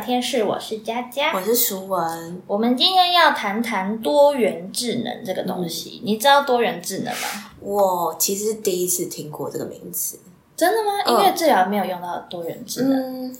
天室，我是佳佳。我是淑文，我们今天要谈谈多元智能这个东西。你知道多元智能吗？我其实是第一次听过这个名词，真的吗？嗯音乐治疗没有用到多元智能，嗯，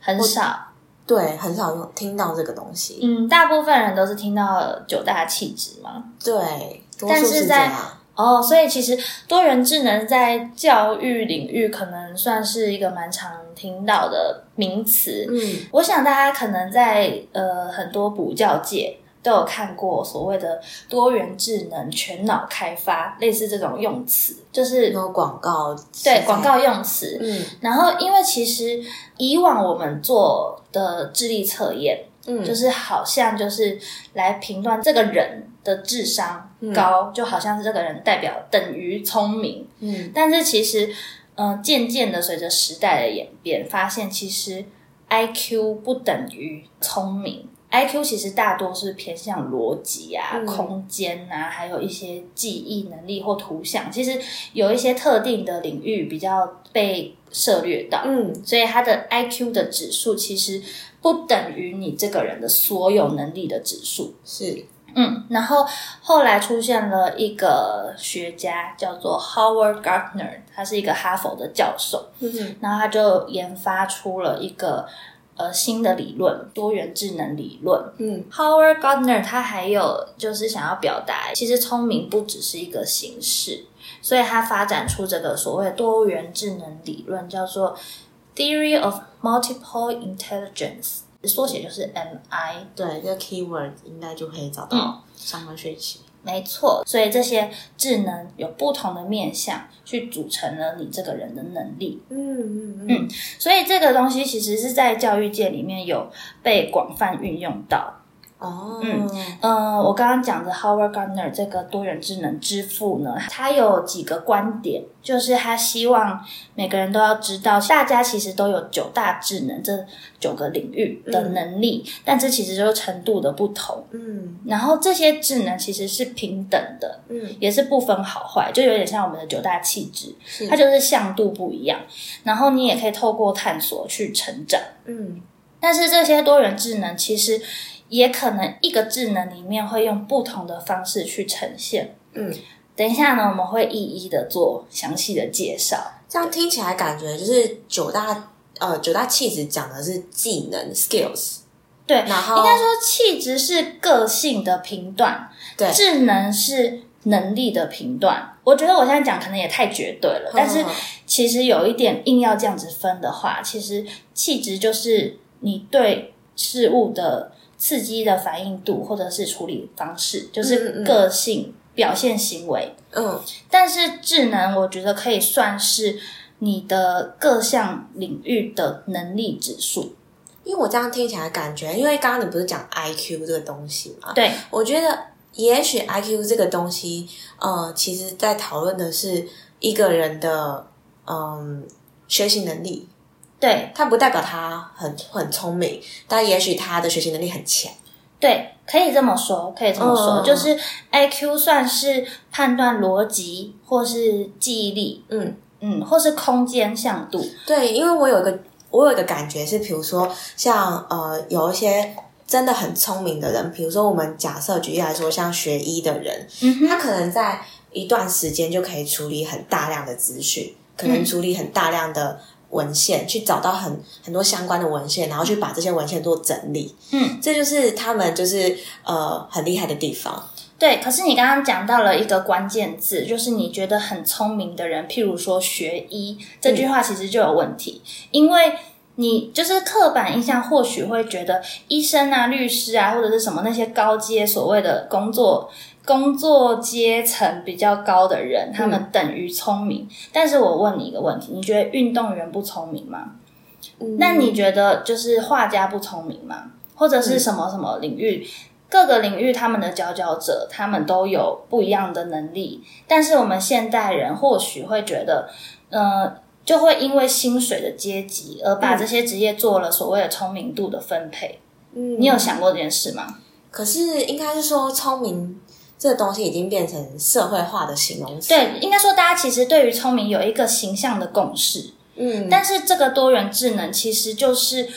很少。对，很少用听到这个东西，嗯，大部分人都是听到九大气质嘛。对，多数是这但是在样，哦，所以其实多元智能在教育领域可能算是一个蛮常听到的名词。嗯，我想大家可能在呃很多补教界都有看过所谓的多元智能全脑开发，类似这种用词，就是有广告，对广，告用词。嗯然后，因为其实以往我们做的智力测验，嗯，就是好像就是来评断这个人的智商高，就好像是这个人代表等于聪明。嗯但是其实，嗯、渐渐的随着时代的演变，发现其实 I Q 不等于聪明。I Q 其实大多是偏向逻辑啊、嗯空间啊，还有一些记忆能力或图像。其实有一些特定的领域比较被涉略到，嗯所以它的 I Q 的指数其实不等于你这个人的所有能力的指数。是，嗯，然后后来出现了一个学家叫做 Howard Gardner，他是一个哈佛的教授，嗯。然后他就研发出了一个呃新的理论——多元智能理论。嗯。Howard Gardner 他还有就是想要表达，其实聪明不只是一个形式，所以他发展出这个所谓多元智能理论，叫做 Theory of Multiple Intelligence，缩写就是 MI。对，这个 keyword 应该就可以找嗯到相关学习，没错，所以这些智能有不同的面向，去组成了你这个人的能力。嗯嗯嗯所以这个东西其实是在教育界里面有被广泛运用到。哦，嗯呃，我刚刚讲的 Howard Gardner 这个多元智能之父呢，他有几个观点，就是他希望每个人都要知道，大家其实都有九大智能这九个领域的能力，但这其实就是程度的不同。嗯然后这些智能其实是平等的，嗯，也是不分好坏，就有点像我们的九大气质，它就是向度不一样。然后你也可以透过探索去成长。嗯但是这些多元智能其实也可能一个智能里面会用不同的方式去呈现。嗯，等一下呢，我们会一一的做详细的介绍。这样听起来感觉就是九大呃九大气质讲的是技能 skills，对，然后应该说气质是个性的评断，对智能是能力的评断。我觉得我现在讲可能也太绝对了，但是嗯其实有一点硬要这样子分的话，其实气质就是你对事物的刺激的反应度或者是处理方式，就嗯是嗯个性、表现行为。嗯但是智能，我觉得可以算是你的各项领域的能力指数。因为我这样听起来感觉，因为刚刚你不是讲 I Q 这个东西嘛？对，我觉得也许 I Q 这个东西，呃，其实在讨论的是一个人的嗯学习能力，对，它不代表他很很聪明，但也许他的学习能力很强。对，可以这么说，可以这么说，嗯。就是 I Q 算是判断逻辑或是记忆力，嗯，嗯，或是空间向度。对，因为我有一个我有一个感觉是，比如说像呃有一些真的很聪明的人，比如说我们假设举例来说，像学医的人，嗯，他可能在一段时间就可以处理很大量的资讯，可能处理很大量的文献，去找到很很多相关的文献，然后去把这些文献做整理。嗯，这就是他们就是呃很厉害的地方。对。可是你刚刚讲到了一个关键字，就是你觉得很聪明的人，譬如说学医，这句话其实就有问题，因为。你就是刻板印象，或许会觉得医生啊、律师啊，或者是什么那些高阶所谓的工作工作阶层比较高的人，他们等于聪明。但是我问你一个问题，你觉得运动员不聪明吗？那你觉得就是画家不聪明吗？或者是什么什么领域？各个领域他们的佼佼者，他们都有不一样的能力。但是我们现代人或许会觉得，呃，就会因为薪水的阶级而把这些职业做了所谓的聪明度的分配。嗯你有想过这件事吗？可是应该是说聪明这个东西已经变成社会化的形容词。对，应该说大家其实对于聪明有一个形象的共识，嗯，但是这个多元智能其实就是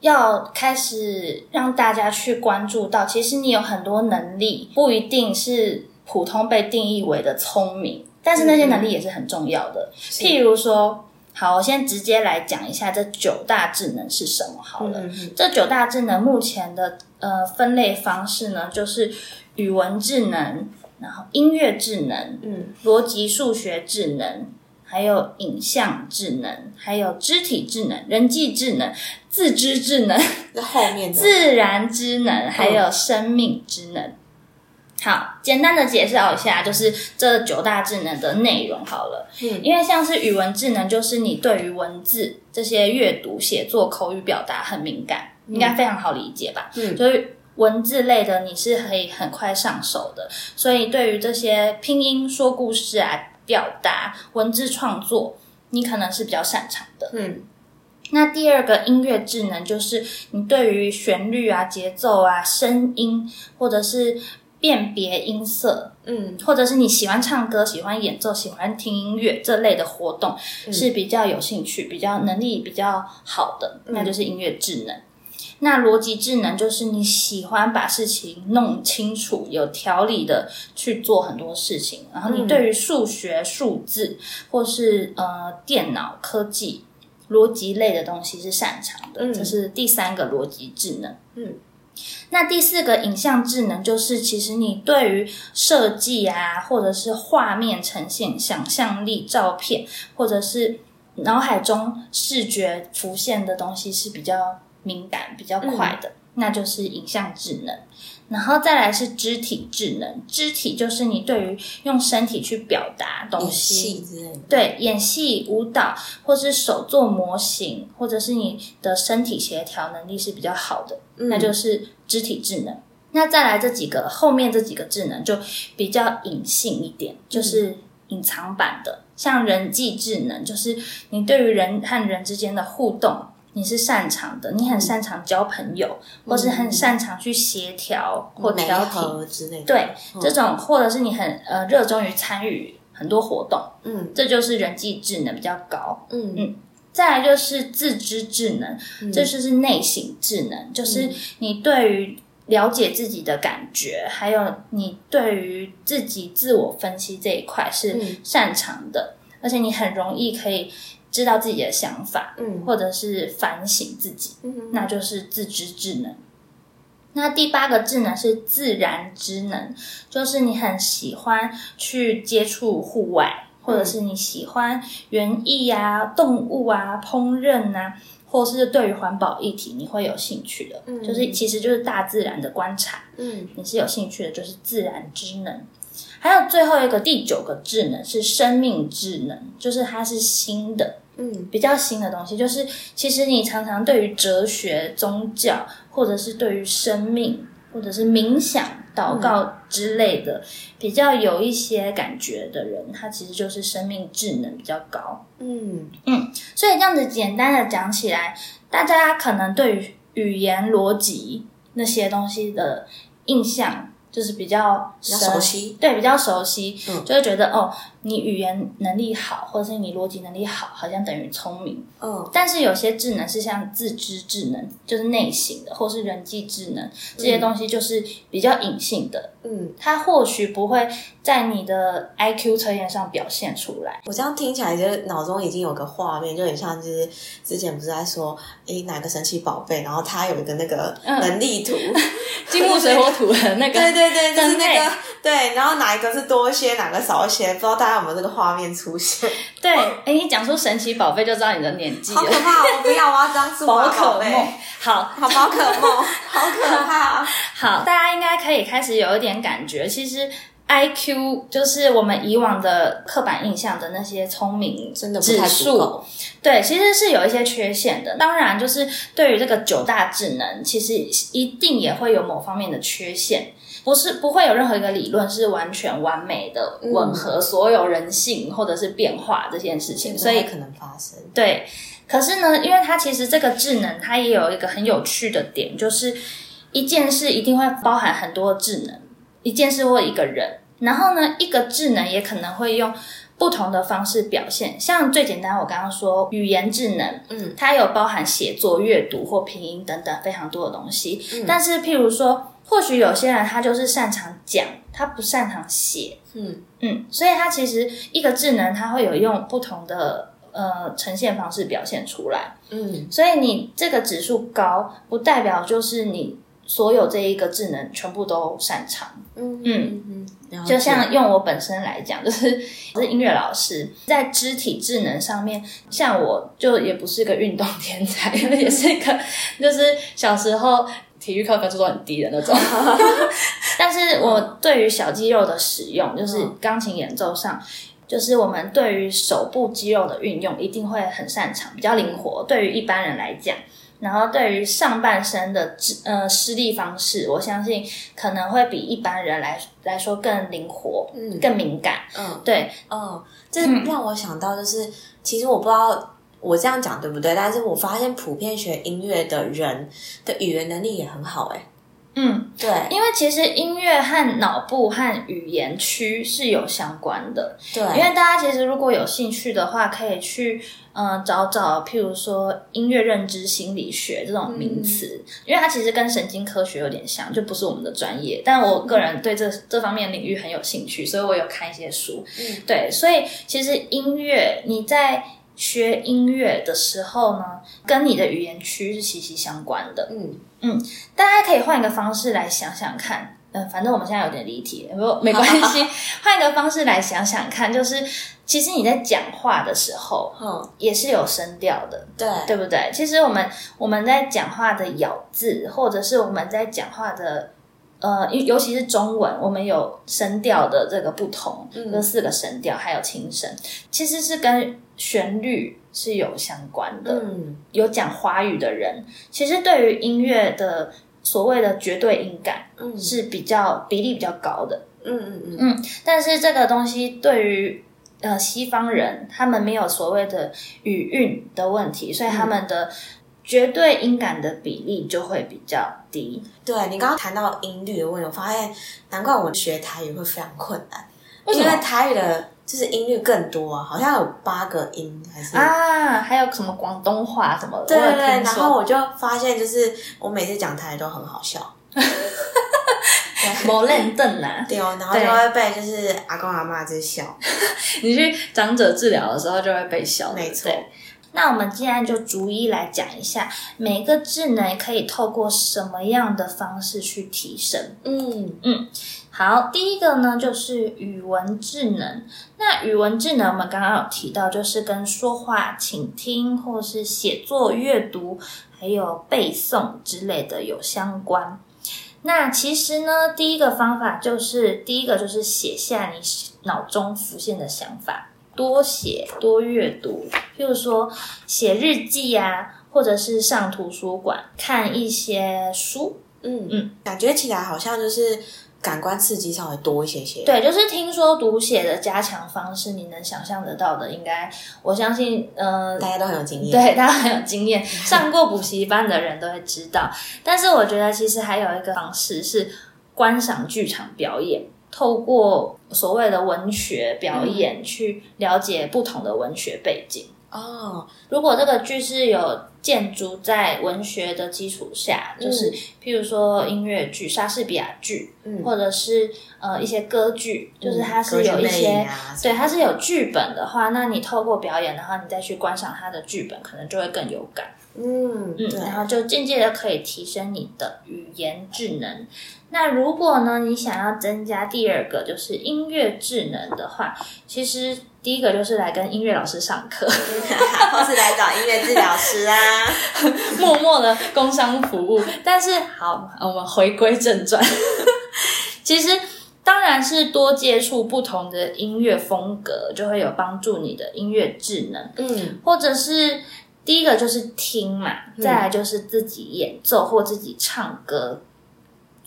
要开始让大家去关注到，其实你有很多能力不一定是普通被定义为的聪明，但是那些能力也是很重要的。譬如说，好，我先直接来讲一下这九大智能是什么好了。嗯这九大智能目前的呃分类方式呢，就是语文智能，然后音乐智能，嗯逻辑数学智能，还有影像智能，还有肢体智能、人际智能、自知智能、那后面的自然智能，还有生命智能。好，简单的介绍一下，就是这九大智能的内容好了。嗯因为像是语文智能，就是你对于文字这些阅读、写作、口语表达很敏感，应该非常好理解吧？嗯就是文字类的，你是可以很快上手的，所以对于这些拼音、说故事啊、表达、文字创作，你可能是比较擅长的。嗯那第二个音乐智能就是你对于旋律啊、节奏啊、声音，或者是辨别音色，嗯或者是你喜欢唱歌、喜欢演奏、喜欢听音乐这类的活动，是比较有兴趣、比较能力比较好的，那就是音乐智能。那逻辑智能就是你喜欢把事情弄清楚、有条理的去做很多事情，然后你对于数学、数字或是呃电脑科技、逻辑类的东西是擅长的，嗯这是第三个逻辑智能。嗯那第四个影像智能就是，其实你对于设计啊，或者是画面呈现、想象力、照片，或者是脑海中视觉浮现的东西是比较敏感、比较快的，那就是影像智能。然后再来是肢体智能，肢体就是你对于用身体去表达东演西，戏之类的，对，演戏、舞蹈，或是手做模型，或者是你的身体协调能力是比较好的，那就是肢体智能。那再来这几个后面这几个智能就比较隐性一点，就是隐藏版的，像人际智能，就是你对于人和人之间的互动。你是擅长的，你很擅长交朋友，或是很擅长去协调或调停，之类的，对，这种或者是你很呃热衷于参与很多活动，嗯。这就是人际智能比较高。嗯。再来就是自知智能，这就是内省智能，就是你对于了解自己的感觉，还有你对于自己自我分析这一块是擅长的，而且你很容易可以知道自己的想法，嗯或者是反省自己，嗯那就是自知智能。那第八个智能是自然之能，就是你很喜欢去接触户外，或者是你喜欢园艺啊、动物啊、烹饪啊，或是对于环保议题你会有兴趣的，就是其实就是大自然的观察，嗯你是有兴趣的，就是自然之能。还有最后一个第九个智能是生命智能，就是它是新的，嗯。比较新的东西，就是其实你常常对于哲学、宗教，或者是对于生命，或者是冥想、祷告之类的，比较有一些感觉的人，他其实就是生命智能比较高。嗯。所以这样子简单的讲起来，大家可能对于语言逻辑那些东西的印象就是比较比较熟悉，对，比较熟悉，嗯。就会觉得哦，你语言能力好，或者是你逻辑能力好，好像等于聪明。嗯。但是有些智能是像自知智能，就是内省的，或是人际智能这些东西，就是比较隐性的，嗯，它或许不会在你的 IQ 测验上表现出来。我这样听起来，就是脑中已经有个画面，就很像就是之前不是在说，诶哪个神奇宝贝，然后它有一个那个能力图，金木水火土的那个，对对对，就是那个对，然后哪一个是多一些，哪个少一些，不知道大家有没有这个画面出现？对，哎，你讲出神奇宝贝就知道你的年纪了。好可怕！我不要，我要当数 宝码宝贝。可梦，好，好宝可梦，好可怕！好，大家应该可以开始有一点感觉，其实 I Q 就是我们以往的刻板印象的那些聪明真的指数，对，其实是有一些缺陷的。当然，就是对于这个九大智能，其实一定也会有某方面的缺陷。不是不会有任何一个理论是完全完美的吻合所有人性或者是变化这件事情，所以可能发生。对，可是呢，因为它其实这个智能，它也有一个很有趣的点，就是一件事一定会包含很多智能，一件事或一个人，然后呢，一个智能也可能会用不同的方式表现。像最简单，我刚刚说语言智能，嗯，它有包含写作、阅读或拼音等等非常多的东西。嗯但是，譬如说，或许有些人他就是擅长讲，他不擅长写，嗯嗯，所以他其实一个智能，他会有用不同的呃呈现方式表现出来。嗯所以你这个指数高，不代表就是你所有这一个智能全部都擅长。嗯嗯嗯，就像用我本身来讲，就是我 是音乐老师，在肢体智能上面，像我就也不是个运动天才，也是一个就是小时候体育课分数都很低的那种。但是我对于小肌肉的使用，就是钢琴演奏上。就是我们对于手部肌肉的运用一定会很擅长，比较灵活。对于一般人来讲，然后对于上半身的呃施力方式，我相信可能会比一般人来来说更灵活，嗯更敏感。嗯对，嗯，这让我想到就是，其实我不知道我这样讲对不对，但是我发现普遍学音乐的人的语言能力也很好、欸，嗯，对因为其实音乐和脑部和语言区是有相关的。对，因为大家其实如果有兴趣的话，可以去嗯、呃找找，譬如说音乐认知心理学这种名词，因为它其实跟神经科学有点像，就不是我们的专业。但我个人对这这方面领域很有兴趣，所以我有看一些书。嗯对，所以其实音乐你在学音乐的时候呢，跟你的语言区是息息相关的。嗯嗯大家可以换一个方式来想想看，嗯、反正我们现在有点离题了，不 没关系，换一个方式来想想看，就是其实你在讲话的时候嗯，也是有声调的，对对不对？其实我们我们在讲话的咬字，或者是我们在讲话的。呃，尤尤其是中文，我们有声调的这个不同，嗯这四个声调还有轻声，其实是跟旋律是有相关的。嗯有讲华语的人，其实对于音乐的所谓的绝对音感嗯是比较比例比较高的。嗯嗯嗯但是这个东西对于呃西方人，他们没有所谓的语韵的问题，所以他们的绝对音感的比例就会比较低。对你刚刚谈到音律的问题，我发现难怪我们学台语会非常困难，因为台语的就是音律更多啊，好像有八个音还是啊，还有什么广东话什么的，对对对，然后我就发现，就是我每次讲台语都很好笑，某认凳啊，对哦，然后就会被就是阿公阿妈在笑，你去长者治疗的时候就会被笑，没错。对。那我们现在就逐一来讲一下，每个智能可以透过什么样的方式去提升。嗯嗯好，第一个呢就是语文智能。那语文智能我们刚刚有提到，就是跟说话、倾听或是写作、阅读，还有背诵之类的有相关。那其实呢，第一个方法就是第一个就是写下你脑中浮现的想法，多写多阅读，譬如说写日记啊，或者是上图书馆看一些书。嗯嗯，感觉起来好像就是感官刺激稍微多一些些，对，就是听说读写的加强方式，你能想象得到的，应该我相信，呃，大家都很有经验，对，大家很有经验，上过补习班的人都会知道。但是我觉得其实还有一个方式是观赏剧场表演，透过所谓的文学表演去了解不同的文学背景。哦，如果这个剧是有建筑在文学的基础下，就是譬如说音乐剧、莎士比亚剧，嗯或者是呃一些歌剧，就是它是有一些、对，它是有剧本的话，那你透过表演，的话你再去观赏它的剧本，可能就会更有感。嗯，嗯，然后就间接的可以提升你的语言智能。那如果呢，你想要增加第二个就是音乐智能的话，其实第一个就是来跟音乐老师上课，或是来找音乐治疗师啊，默默的工商服务。但是好，我们回归正传，其实。当然是多接触不同的音乐风格，就会有帮助你的音乐智能。嗯或者是第一个就是听嘛，再来就是自己演奏或自己唱歌。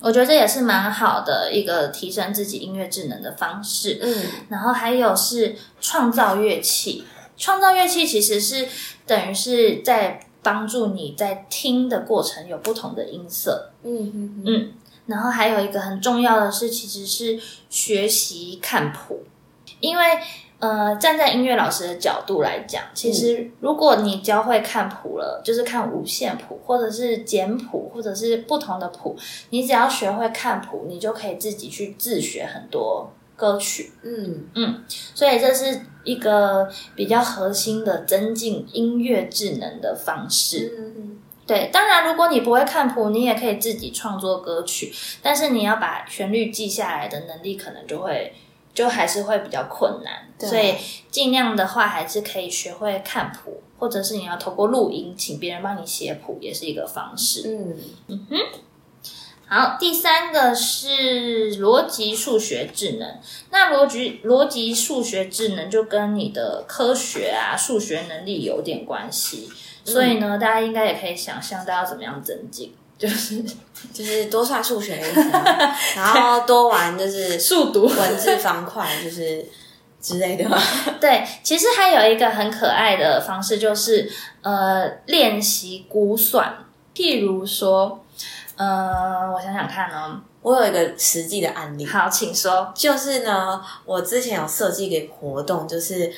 我觉得这也是蛮好的一个提升自己音乐智能的方式。嗯然后还有是创造乐器，创造乐器其实是等于是在帮助你在听的过程有不同的音色。嗯嗯嗯，然后还有一个很重要的是，其实是学习看谱，因为呃，站在音乐老师的角度来讲，其实如果你教会看谱了，就是看五线谱，或者是简谱，或者是不同的谱，你只要学会看谱，你就可以自己去自学很多歌曲。嗯嗯，所以这是一个比较核心的增进音乐智能的方式。嗯对，当然，如果你不会看谱，你也可以自己创作歌曲，但是你要把旋律记下来的能力，可能就会就还是会比较困难。所以尽量的话，还是可以学会看谱，或者是你要透过录音，请别人帮你写谱，也是一个方式。嗯哼好，第三个是逻辑数学智能。那逻辑逻辑数学智能就跟你的科学啊、数学能力有点关系，所以呢，大家应该也可以想象，大家要怎么样增进，就是就是多算数学的意思，然后多玩就是速读。文字方块，就是之类的嘛。对，其实还有一个很可爱的方式，就是呃练习估算。譬如说，呃，我想想看哦。我有一个实际的案例，好，请说。就是呢，我之前有设计一个活动，就是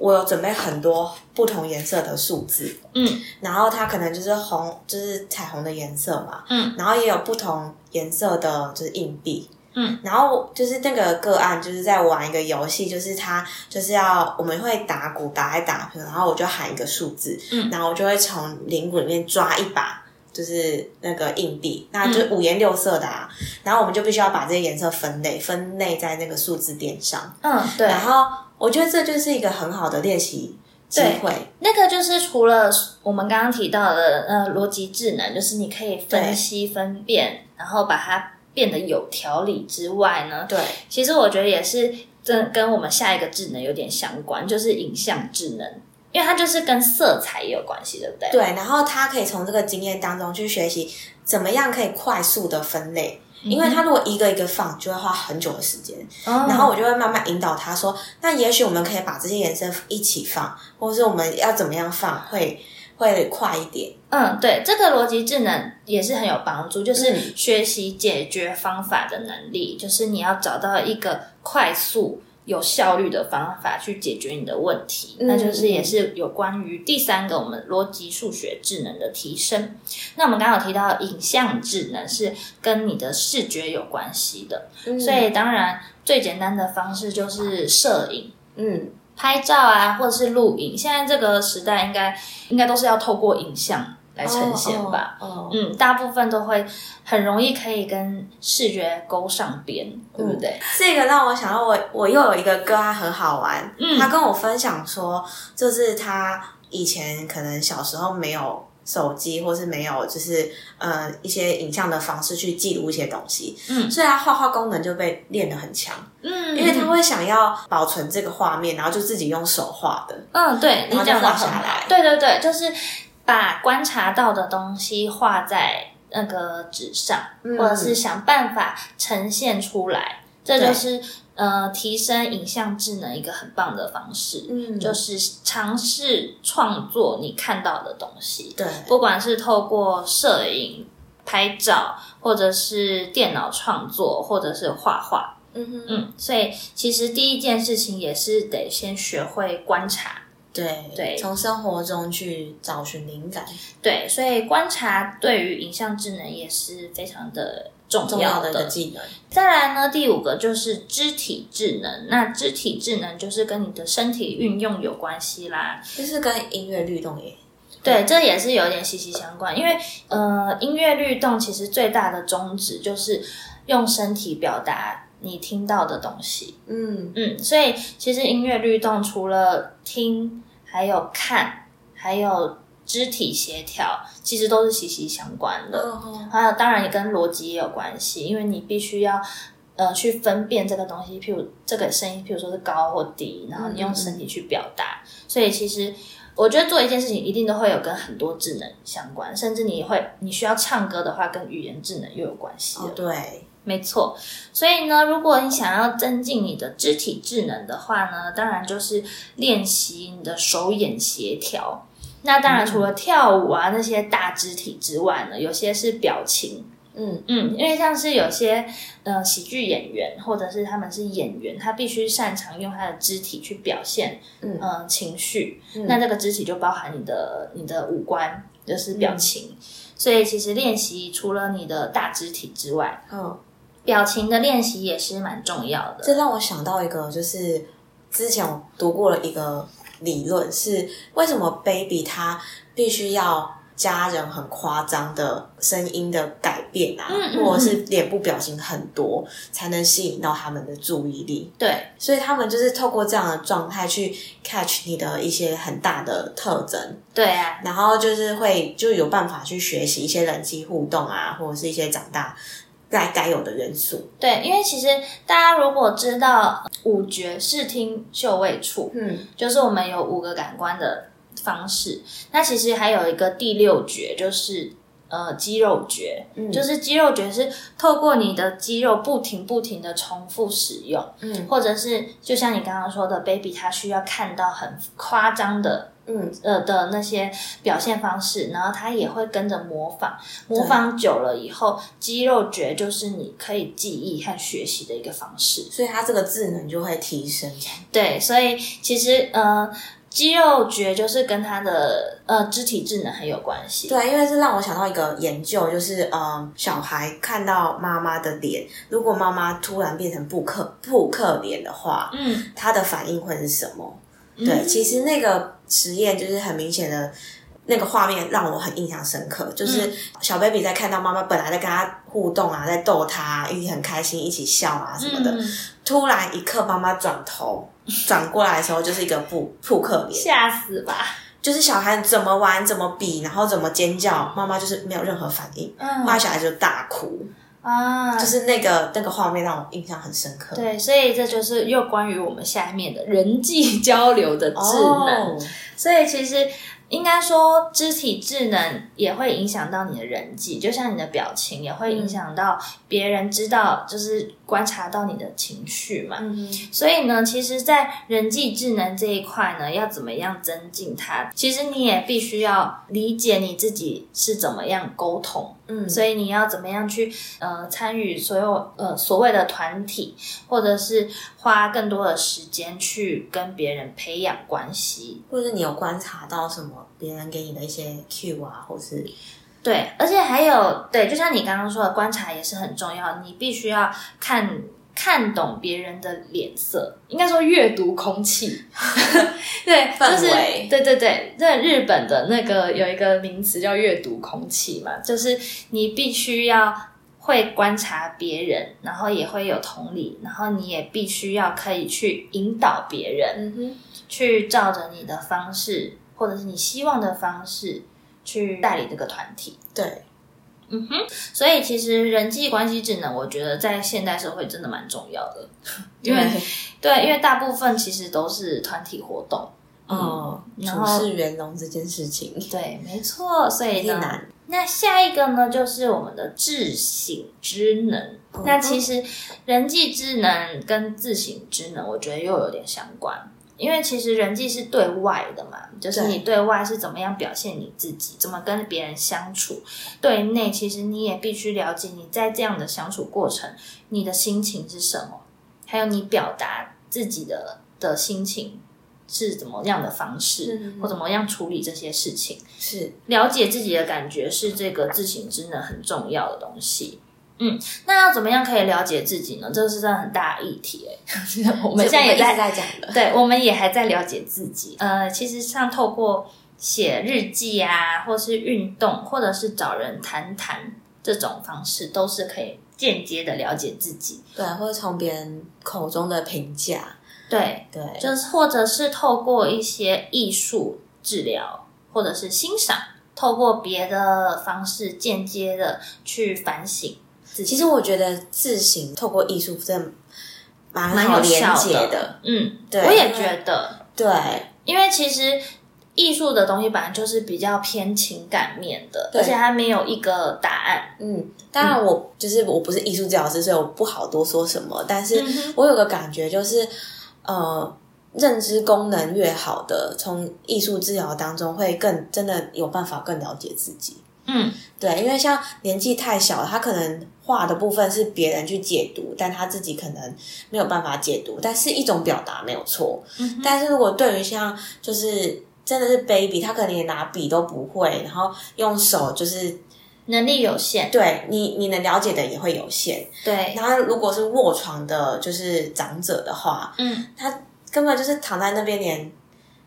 我有准备很多不同颜色的数字，嗯。然后它可能就是红，就是彩虹的颜色嘛，嗯，然后也有不同颜色的就是硬币，嗯，然后就是那个个案就是在玩一个游戏，就是他就是要我们会打鼓打来打去，然后我就喊一个数字，嗯。然后我就会从铃鼓里面抓一把。就是那个硬币，那就五颜六色的啊，然后我们就必须要把这些颜色分类，分类在那个数字点上。嗯，对。然后我觉得这就是一个很好的练习机会。那个就是除了我们刚刚提到的呃逻辑智能，就是你可以分析分辨，然后把它变得有条理之外呢，对，其实我觉得也是跟跟我们下一个智能有点相关，就是影像智能，因为它就是跟色彩也有关系，对不对？对，然后他可以从这个经验当中去学习怎么样可以快速的分类。因为他如果一个一个放，就会花很久的时间。哦然后我就会慢慢引导他说：“那也许我们可以把这些颜色一起放，或者是我们要怎么样放会会快一点。嗯，对，这个逻辑智能也是很有帮助，就是嗯学习解决方法的能力，就是你要找到一个快速。有效率的方法去解决你的问题，嗯那就是也是有关于第三个我们逻辑数学智能的提升。那我们刚刚有提到影像智能是跟你的视觉有关系的，嗯所以当然最简单的方式就是摄影。嗯，拍照啊，或者是录影，现在这个时代应该应该都是要透过影像来呈现吧。哦，哦。嗯，大部分都会很容易可以跟视觉勾上边，对不对？这个让我想到我我又有一个个案很好玩，嗯。他跟我分享说，就是他以前可能小时候没有手机，或是没有就是呃一些影像的方式去记录一些东西，嗯。所以他画画功能就被练得很强，嗯，因为他会想要保存这个画面，然后就自己用手画的，嗯，对然后就讲的很好画下来，对对对，就是把观察到的东西画在那个纸上，嗯或者是想办法呈现出来，这就是呃提升影像智能一个很棒的方式。嗯就是尝试创作你看到的东西，对，不管是透过摄影、拍照，或者是电脑创作，或者是画画。嗯哼，嗯，所以其实第一件事情也是得先学会观察。对对从生活中去找寻灵感，对，所以观察对于影像智能也是非常的重要重要的一个技能。再来呢，第五个就是肢体智能。那肢体智能就是跟你的身体运用有关系啦。就是跟音乐律动也对，这也是有点息息相关，因为呃，音乐律动其实最大的宗旨就是用身体表达你听到的东西。嗯嗯，所以其实音乐律动除了听，还有看，还有肢体协调，其实都是息息相关的。哦还有，当然也跟逻辑也有关系，因为你必须要呃去分辨这个东西，譬如这个声音，譬如说是高或低，然后你用身体去表达。所以其实我觉得做一件事情一定都会有跟很多智能相关，甚至你会你需要唱歌的话，跟语言智能又有关系对，没错，所以呢，如果你想要增进你的肢体智能的话呢，当然就是练习你的手眼协调。那当然，除了跳舞啊那些大肢体之外呢，有些是表情，嗯。嗯，因为像是有些呃喜剧演员或者是他们是演员，他必须擅长用他的肢体去表现嗯。呃情绪，那这个肢体就包含你的你的五官，就是表情。所以其实练习除了你的大肢体之外，嗯，表情的练习也是蛮重要的。这让我想到一个，就是之前我读过了一个理论，是为什么 baby 他必须要家人很夸张的声音的改变啊，嗯嗯或者是脸部表情很多，才能吸引到他们的注意力。对，所以他们就是透过这样的状态去 catch 你的一些很大的特征，对啊，然后就是会就有办法去学习一些人际互动啊，或者是一些长大该该有的元素。对，因为其实大家如果知道五觉视听嗅味触，嗯就是我们有五个感官的方式。那其实还有一个第六觉，就是呃肌肉觉，嗯就是肌肉觉是透过你的肌肉不停不停的重复使用，嗯或者是就像你刚刚说的，baby 他需要看到很夸张的嗯呃的那些表现方式，然后他也会跟着模仿，模仿久了以后，肌肉觉就是你可以记忆和学习的一个方式。所以他这个智能就会提升。对，所以其实呃，肌肉觉就是跟他的呃肢体智能很有关系。对，因为是让我想到一个研究，就是嗯，小孩看到妈妈的脸，如果妈妈突然变成扑克扑克脸的话，嗯，他的反应会是什么？对，其实那个实验就是很明显的。那个画面让我很印象深刻，就是小 baby 在看到妈妈本来在跟他互动啊，在逗他、一起很开心，一起笑啊什么的，嗯突然一刻妈妈转头 转过来的时候，就是一个扑扑克脸，吓死吧！就是小孩怎么玩怎么比，然后怎么尖叫，妈妈就是没有任何反应，嗯后来小孩就大哭，啊，就是那个那个画面让我印象很深刻。对，所以这就是又关于我们下面的人际交流的智能。哦，所以其实应该说，肢体智能也会影响到你的人际，就像你的表情也会影响到别人知道，就是观察到你的情绪嘛。嗯所以呢，其实，在人际智能这一块呢，要怎么样增进它？其实你也必须要理解你自己是怎么样沟通，嗯，所以你要怎么样去呃参与所有呃所谓的团体，或者是花更多的时间去跟别人培养关系。或者你有观察到什么别人给你的一些 Q 啊，或是对，而且还有对，就像你刚刚说的，观察也是很重要，你必须要看。看懂别人的脸色，应该说阅读空气，对，就是对对对，在日本的那个有一个名词叫阅读空气嘛，就是你必须要会观察别人，然后也会有同理，然后你也必须要可以去引导别人，嗯哼，去照着你的方式，或者是你希望的方式去代理这个团体。对，嗯哼，所以其实人际关系智能，我觉得在现代社会真的蛮重要的，因为对，因为大部分其实都是团体活动。哦，处事圆融这件事情对，没错，所以呢，难。那下一个呢，就是我们的自省之能。那其实人际智能跟自省之能，我觉得又有点相关，因为其实人际是对外的嘛，就是你对外是怎么样表现你自己，怎么跟别人相处；对内，其实你也必须了解你在这样的相处过程，你的心情是什么，还有你表达自己的的心情是怎么样的方式，嗯或怎么样处理这些事情。是了解自己的感觉是这个自省之能很重要的东西。嗯，那要怎么样可以了解自己呢？这是真的很大的议题哎、我们现在也在在讲的，对，我们也还在了解自己。呃，其实像透过写日记啊，或是运动，或者是找人谈谈这种方式，都是可以间接的了解自己。对，或者从别人口中的评价，对，对，就是或者是透过一些艺术治疗，或者是欣赏，透过别的方式间接的去反省。其实我觉得自省透过艺术真的蛮蛮有效接的，嗯，对我也觉得，对，因为其实艺术的东西本来就是比较偏情感面的，而且它没有一个答案。嗯，当然我就是我不是艺术治疗师，所以我不好多说什么。但是我有个感觉，就是呃，认知功能越好的，从艺术治疗当中会更真的有办法更了解自己。嗯，对，因为像年纪太小，他可能画的部分是别人去解读，但他自己可能没有办法解读，但是一种表达没有错。嗯但是如果对于像就是真的是 baby，他可能连拿笔都不会，然后用手就是能力有限，对你你能了解的也会有限。对，然后如果是卧床的，就是长者的话，嗯，他根本就是躺在那边连。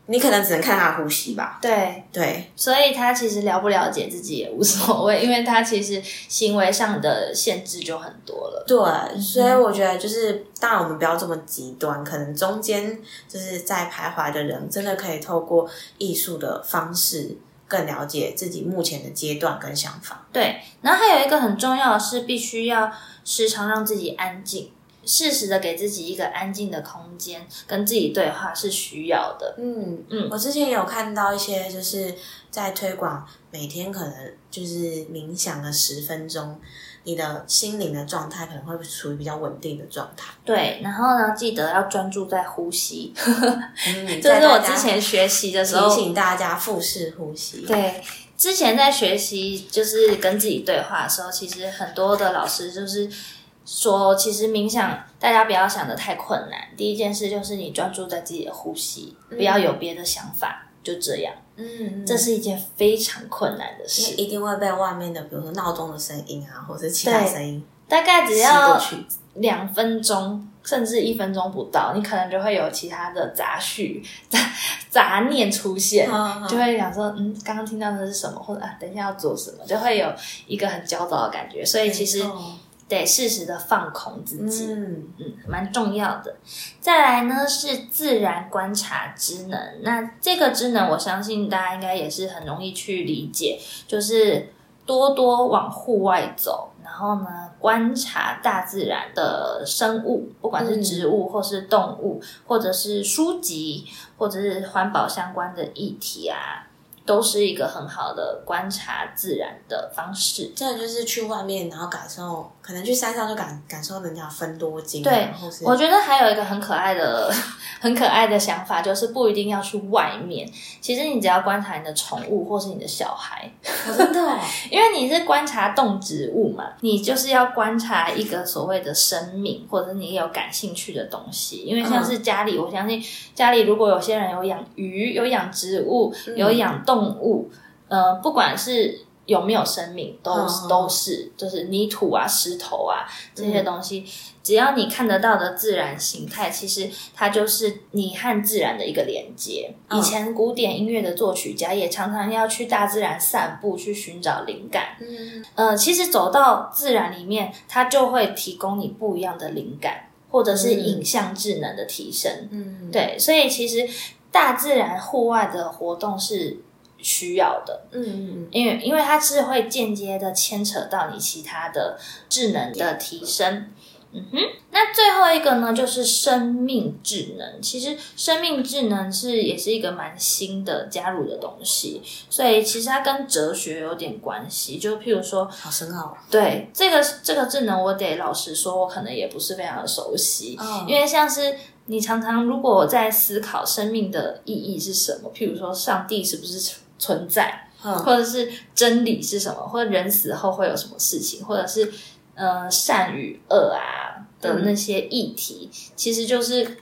你可能只能看他的呼吸吧，对，对，所以他其实了不了解自己也无所谓，因为他其实行为上的限制就很多了。对，所以我觉得就是，当然我们不要这么极端，可能中间就是在徘徊的人，真的可以透过艺术的方式，更了解自己目前的阶段跟想法。对，然后还有一个很重要的是，必须要时常让自己安静，适时的给自己一个安静的空间，跟自己对话是需要的。嗯嗯我之前有看到一些，就是在推广每天可能就是冥想个十分钟，你的心灵的状态可能会处于比较稳定的状态。对，然后呢，记得要专注在呼吸，嗯，这是我之前学习的时候提醒大家腹式呼吸。对，之前在学习就是跟自己对话的时候，其实很多的老师就是说，其实冥想大家不要想的太困难。第一件事就是你专注在自己的呼吸，不要有别的想法，就这样。嗯，这是一件非常困难的事，一定会被外面的，比如说闹钟的声音啊，或者是其他对声音大概只要。两分钟。甚至一分钟不到，你可能就会有其他的杂绪、杂杂念出现，嗯就会想说，嗯，刚刚听到的是什么，或者啊，等一下要做什么，就会有一个很焦躁的感觉。所以其实得适时的放空自己，嗯，嗯，蛮重要的。再来呢是自然观察之能，那这个之能我相信大家应该也是很容易去理解，就是多多往户外走。然后呢，观察大自然的生物，不管是植物，或是动物，或者是书籍，或者是环保相关的议题啊，都是一个很好的观察自然的方式。真的就是去外面，然后感受，可能去山上就感感受人家分多金、啊，对我觉得还有一个很可爱的、很可爱的想法，就是不一定要去外面。其实你只要观察你的宠物或是你的小孩，哦真的哦、因为你是观察动植物嘛，你就是要观察一个所谓的生命，或者你有感兴趣的东西。因为像是家里，我相信家里如果有些人有养鱼、有养植物、有养动物，呃，不管是有没有生命，都、嗯都是就是泥土啊、石头啊这些东西，只要你看得到的自然形态，其实它就是你和自然的一个连接。嗯以前古典音乐的作曲家也常常要去大自然散步，去寻找灵感。嗯呃，其实走到自然里面，它就会提供你不一样的灵感，或者是影像智能的提升。嗯，对，所以其实大自然户外的活动是需要的。嗯嗯因为因为它是会间接的牵扯到你其他的智能的提升。嗯哼，那最后一个呢，就是生命智能。其实生命智能是也是一个蛮新的加入的东西，所以其实它跟哲学有点关系。就譬如说，好深奥哦。对这个这个智能，我得老实说，我可能也不是非常的熟悉。哦因为像是你常常如果在思考生命的意义是什么，譬如说上帝是不是存存在，嗯或者是真理是什么，或者人死后会有什么事情，或者是呃善与恶啊的那些议题，其实就是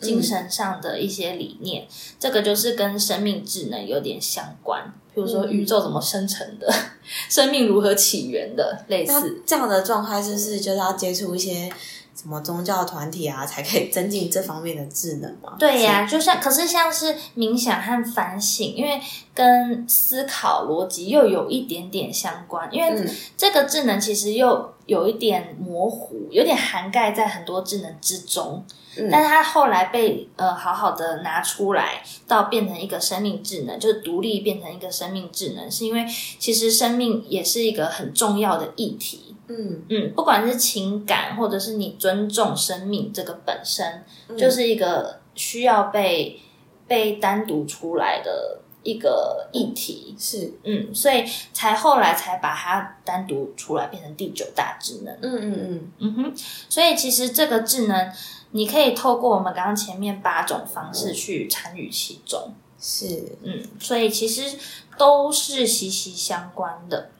精神上的一些理念。这个就是跟生命智能有点相关，比如说嗯宇宙怎么生成的，生命如何起源的，类似。这样的状态，是不是就是要接触一些什么宗教团体啊，才可以增进这方面的智能吗？对呀、就像可是像是冥想和反省，因为跟思考逻辑又有一点点相关，因为嗯这个智能其实又有一点模糊，有点涵盖在很多智能之中，嗯但是它后来被呃好好的拿出来，到变成一个生命智能，就是独立变成一个生命智能，是因为其实生命也是一个很重要的议题。嗯嗯，不管是情感，或者是你尊重生命这个本身，嗯就是一个需要被被单独出来的一个议题。是嗯，所以才后来才把它单独出来，变成第九大智能。嗯嗯嗯嗯哼，所以其实这个智能，你可以透过我们刚刚前面八种方式去参与其中。是嗯，所以其实都是息息相关的。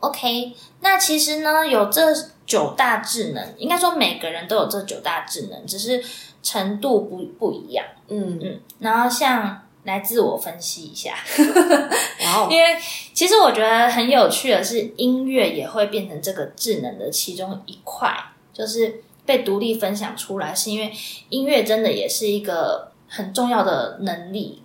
OK，那其实呢，有这九大智能，应该说每个人都有这九大智能，只是程度不不一样。嗯嗯，然后像来自我分析一下，哇哦，因为其实我觉得很有趣的是，音乐也会变成这个智能的其中一块，就是被独立分享出来，是因为音乐真的也是一个很重要的能力。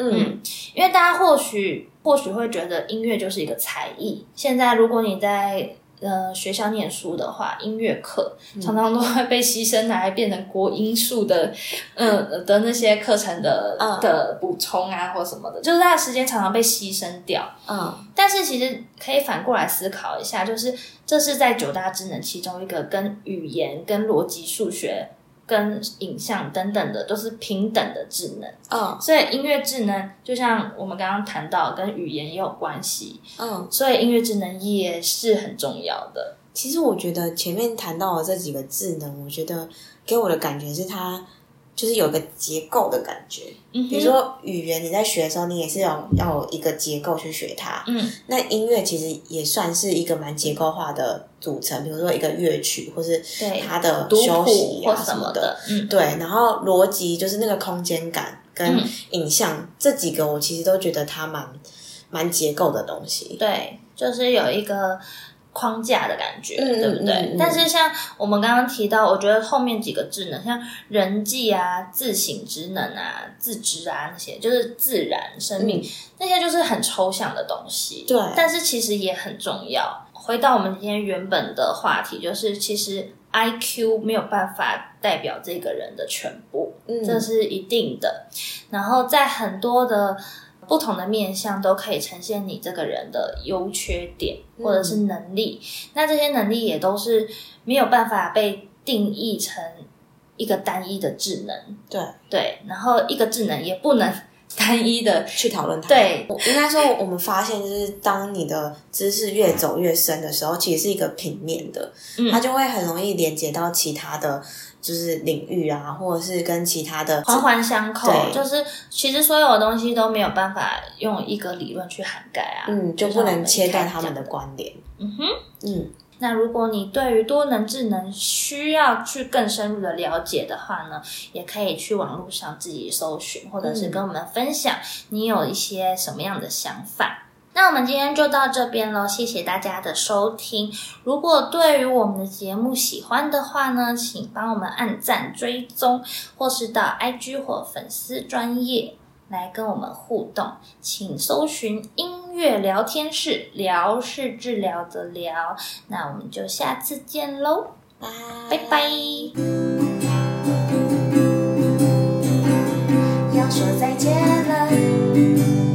嗯因为大家或许或许会觉得音乐就是一个才艺。现在如果你在呃学校念书的话，音乐课常常都会被牺牲来变成国音数的，呃的那些课程的、嗯的补充啊或什么的，就是它的时间常常被牺牲掉。嗯但是其实可以反过来思考一下，就是这是在九大智能其中一个，跟语言、跟逻辑、数学、跟影像等等的都是平等的智能。嗯所以音乐智能就像我们刚刚谈到，跟语言也有关系，嗯，所以音乐智能也是很重要的。其实我觉得前面谈到的这几个智能，我觉得给我的感觉是它就是有个结构的感觉。嗯比如，说语言，你在学的时候，你也是要要有一个结构去学它。嗯那音乐其实也算是一个蛮结构化的组成，比如说一个乐曲，或是对它的读休息或啊什么的。嗯，对，然后逻辑就是那个空间感跟嗯影像、这几个，我其实都觉得它蛮蛮结构的东西。对，就是有一个框架的感觉，嗯对不对？但是像我们刚刚提到，我觉得后面几个智能，像人际啊、自省职能啊、自知啊那些，就是自然生命、那些，就是很抽象的东西。对但是其实也很重要。回到我们今天原本的话题，就是其实 I Q 没有办法代表这个人的全部，嗯这是一定的。然后在很多的不同的面相都可以呈现你这个人的优缺点或者是能力。那这些能力也都是没有办法被定义成一个单一的智能，对，对。然后一个智能也不能单一的，去讨论它。对我应该说，我们发现就是当你的知识越走越深的时候，其实是一个平面的，嗯它就会很容易连接到其他的就是领域啊，或者是跟其他的环环相扣，就是其实所有的东西都没有办法用一个理论去涵盖啊，嗯，就不能切断他们的的。关联。嗯哼。嗯那如果你对于多能智能需要去更深入的了解的话呢，也可以去网络上自己搜寻，或者是跟我们分享你有一些什么样的想法。那我们今天就到这边喽，谢谢大家的收听。如果对于我们的节目喜欢的话呢，请帮我们按赞、追踪，或是到 IG 或粉丝专业来跟我们互动，请搜寻音乐聊天室，聊是治疗的聊。那我们就下次见喽，拜拜。要说再见了。